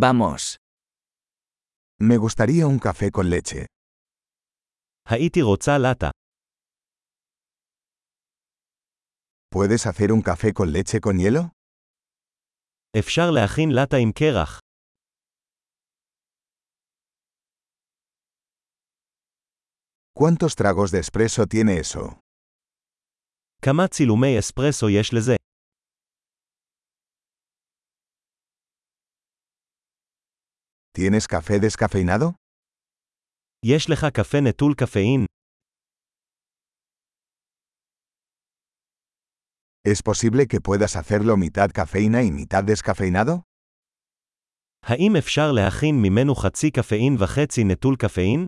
Vamos. Me gustaría un café con leche. הייתי רוצה לטה. ¿Puedes hacer un café con leche con hielo? אפשר להכין לטה עם קרח. ¿Cuántos tragos de espresso tiene eso? כמה צילומי אספרסו יש לזה? ¿Tienes café descafeinado? יש לך קפה נטול קפאין? ¿Es posible que puedas hacerlo mitad cafeína y mitad descafeinado? האם אפשר להכין ממנו חצי קפאין וחצי נטול קפאין?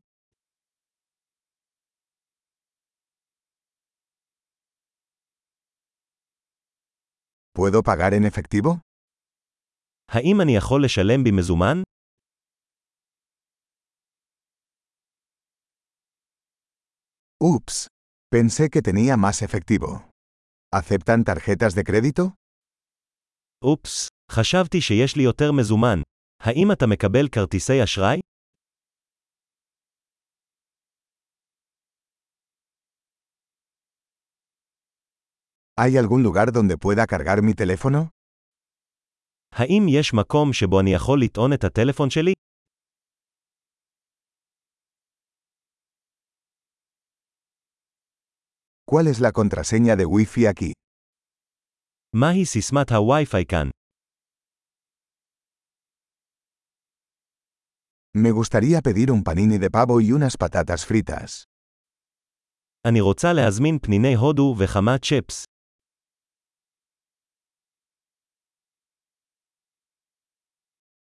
¿Puedo pagar en efectivo? האם אני יכול לשלם במזומן? Ups. Pensé que tenía más efectivo. ¿Aceptan tarjetas de crédito? אופס, חשבתי שיש לי יותר מזומן. האם אתה מקבל כרטיסי אשראי? ¿Hay algún lugar donde pueda cargar mi teléfono? האם יש מקום שבו אני יכול לטעון את הטלפון שלי? ¿Cuál es la contraseña de Wi-Fi aquí? מהי סיסמת הווי-פיי כאן? Me gustaría pedir un panini de pavo y unas patatas fritas. אני רוצה להזמין פניני הודו וכמה צ'פס.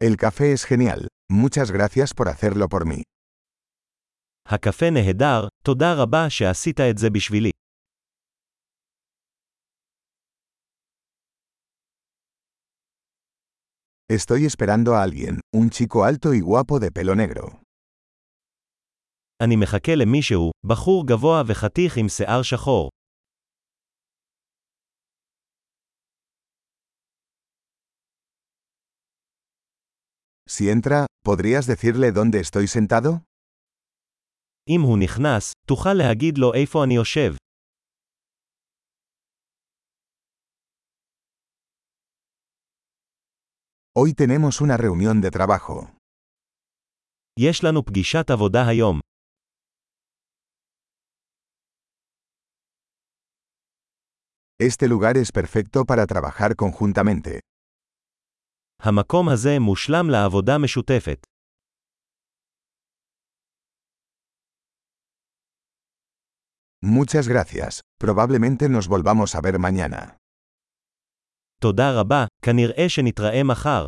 El café es genial. Muchas gracias por hacerlo por mí. הקפה נהדר, תודה רבה שעשית את זה בשבילי. Estoy esperando a alguien, un chico alto y guapo de pelo negro. אני מחכה למישהו, בחור גבוה וחתיך עם שיער שחור. Si entra, ¿podrías decirle dónde estoy sentado? אם הוא נכנס, תוכל להגיד לו איפה אני יושב. Hoy tenemos una reunión de trabajo. יש לנו פגישת עבודה היום. Este lugar es perfecto para trabajar conjuntamente. המקום הזה מושלם לעבודה משותפת. Muchas gracias. Probablemente nos volvamos a ver mañana. תודה רבה, כנראה שנתראה מחר.